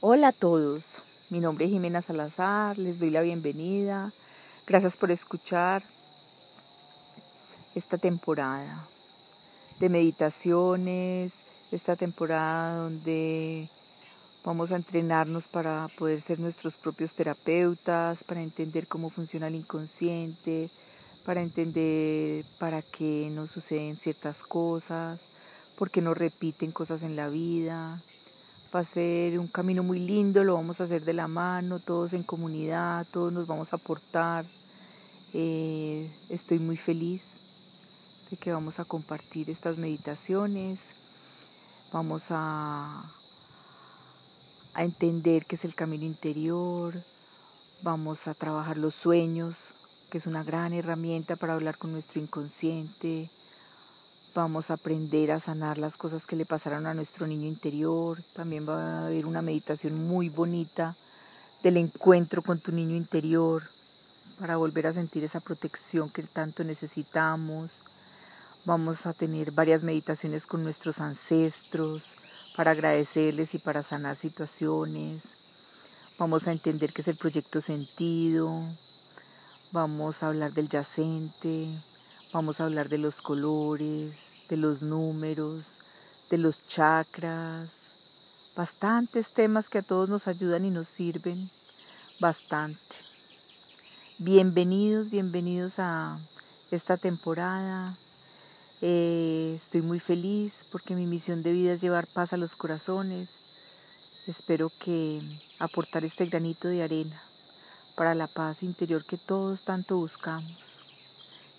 Hola a todos, mi nombre es Jimena Salazar, les doy la bienvenida. Gracias por escuchar esta temporada de meditaciones, esta temporada donde vamos a entrenarnos para poder ser nuestros propios terapeutas, para entender cómo funciona el inconsciente, para entender para qué nos suceden ciertas cosas, por qué nos repiten cosas en la vida Va a ser un camino muy lindo, lo vamos a hacer de la mano, todos en comunidad, todos nos vamos a aportar. Eh, estoy muy feliz de que vamos a compartir estas meditaciones. Vamos a, a entender qué es el camino interior. Vamos a trabajar los sueños, que es una gran herramienta para hablar con nuestro inconsciente Vamos a aprender a sanar las cosas que le pasaron a nuestro niño interior. También va a haber una meditación muy bonita del encuentro con tu niño interior para volver a sentir esa protección que tanto necesitamos. Vamos a tener varias meditaciones con nuestros ancestros para agradecerles y para sanar situaciones. Vamos a entender qué es el proyecto sentido. Vamos a hablar del yacente. Vamos a hablar de los colores, de los números, de los chakras, bastantes temas que a todos nos ayudan y nos sirven bastante. Bienvenidos, bienvenidos a esta temporada. Eh, estoy muy feliz porque mi misión de vida es llevar paz a los corazones. Espero que aportar este granito de arena para la paz interior que todos tanto buscamos.